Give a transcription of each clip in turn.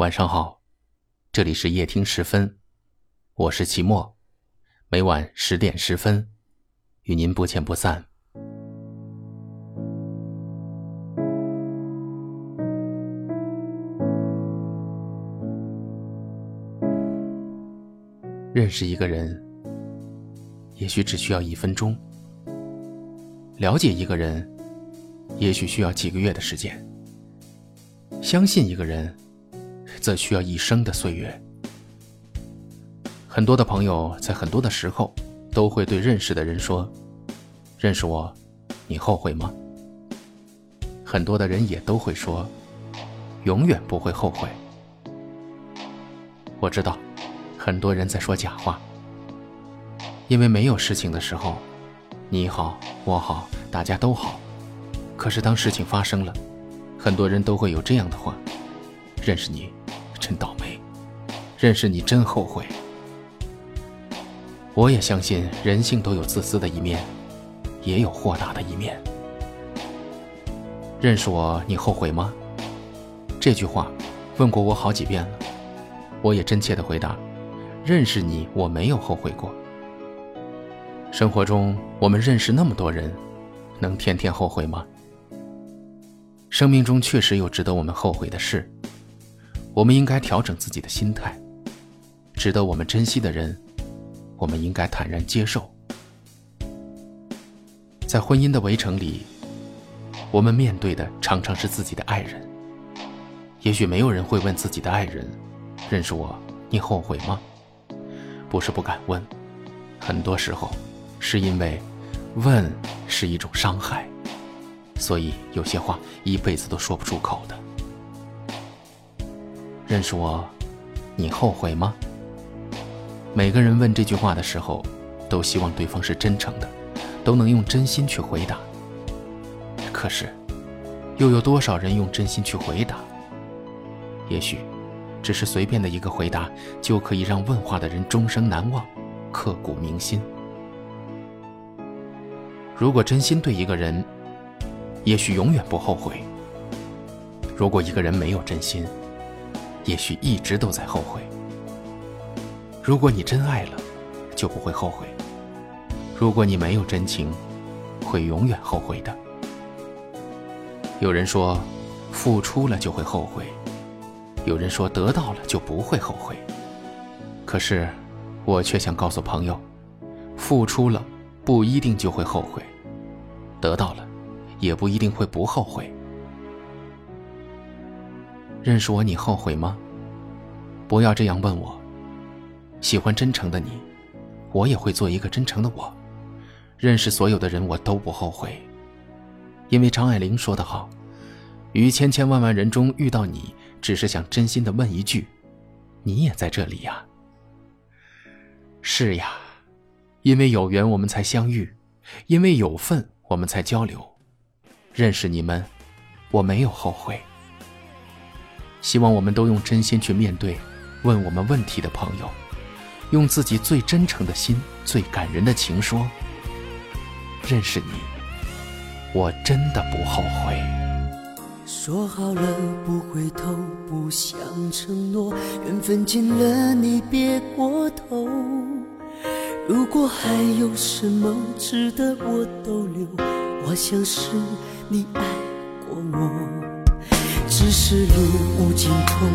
晚上好，这里是夜听十分，我是齐墨，每晚十点十分，与您不见不散。认识一个人，也许只需要一分钟；了解一个人，也许需要几个月的时间；相信一个人。则需要一生的岁月。很多的朋友在很多的时候都会对认识的人说：“认识我，你后悔吗？”很多的人也都会说：“永远不会后悔。”我知道，很多人在说假话，因为没有事情的时候，你好我好大家都好。可是当事情发生了，很多人都会有这样的话：“认识你。”真倒霉，认识你真后悔。我也相信人性都有自私的一面，也有豁达的一面。认识我，你后悔吗？这句话问过我好几遍了，我也真切的回答：认识你，我没有后悔过。生活中，我们认识那么多人，能天天后悔吗？生命中确实有值得我们后悔的事。我们应该调整自己的心态，值得我们珍惜的人，我们应该坦然接受。在婚姻的围城里，我们面对的常常是自己的爱人。也许没有人会问自己的爱人：“认识我，你后悔吗？”不是不敢问，很多时候是因为问是一种伤害，所以有些话一辈子都说不出口的。认识我，你后悔吗？每个人问这句话的时候，都希望对方是真诚的，都能用真心去回答。可是，又有多少人用真心去回答？也许，只是随便的一个回答，就可以让问话的人终生难忘，刻骨铭心。如果真心对一个人，也许永远不后悔。如果一个人没有真心，也许一直都在后悔。如果你真爱了，就不会后悔；如果你没有真情，会永远后悔的。有人说，付出了就会后悔；有人说，得到了就不会后悔。可是，我却想告诉朋友，付出了不一定就会后悔，得到了也不一定会不后悔。认识我，你后悔吗？不要这样问我。喜欢真诚的你，我也会做一个真诚的我。认识所有的人，我都不后悔，因为张爱玲说得好：“于千千万万人中遇到你，只是想真心的问一句，你也在这里呀。”是呀，因为有缘我们才相遇，因为有份我们才交流。认识你们，我没有后悔。希望我们都用真心去面对问我们问题的朋友，用自己最真诚的心、最感人的情说：“认识你，我真的不后悔。”说好了不回头，不想承诺，缘分尽了你别过头。如果还有什么值得我逗留，我想是你爱过我。只是路无尽头，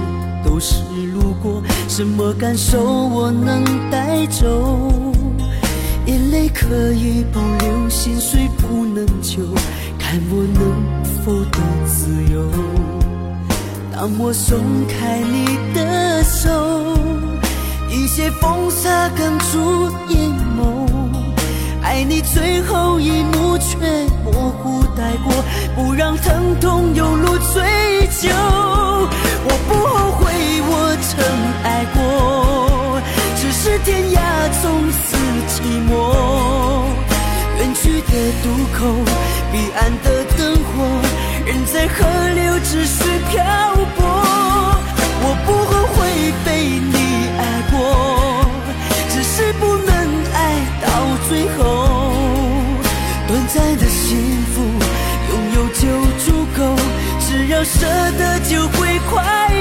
都是路过，什么感受我能带走？眼泪可以保留，心碎不能救，看我能否得自由。当我松开你的手，一些风沙哽住眼眸，爱你最后一幕却模糊带过，不让疼痛有渡口，彼岸的灯火，人在河流只需漂泊。我不后悔被你爱过，只是不能爱到最后。短暂的幸福，拥有就足够。只要舍得就会快乐，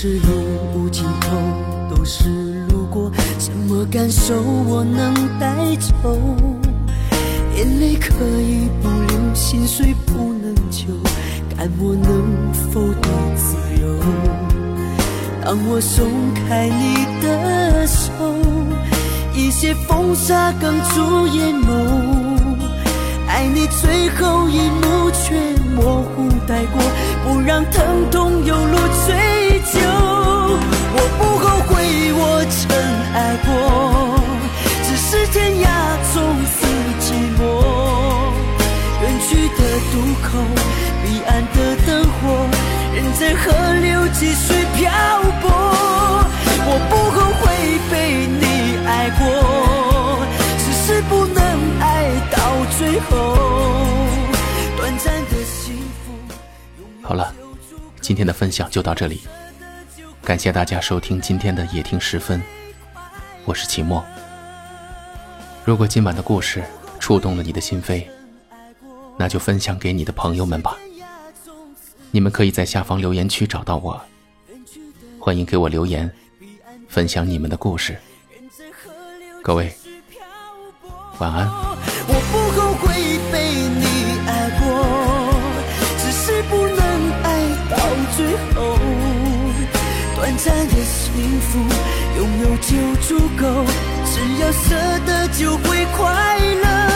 世事永无尽头，都是路过，什么感受我能带走？眼泪可以不流，心碎不能救，看我能否得自由。当我松开你的手，一些风沙哽住眼眸，爱你最后一幕却模糊带过，不让疼痛有路追在河流继续漂泊。我不后悔被你爱过，只是不能爱到最后。短暂的幸福。好了，今天的分享就到这里，感谢大家收听今天的夜听十分，我是齐墨。如果今晚的故事触动了你的心扉，那就分享给你的朋友们吧。你们可以在下方留言区找到我，欢迎给我留言，分享你们的故事。各位，晚安。我不后悔被你爱过，只是不能爱到最后。短暂的幸福，拥有就足够，只要舍得就会快乐。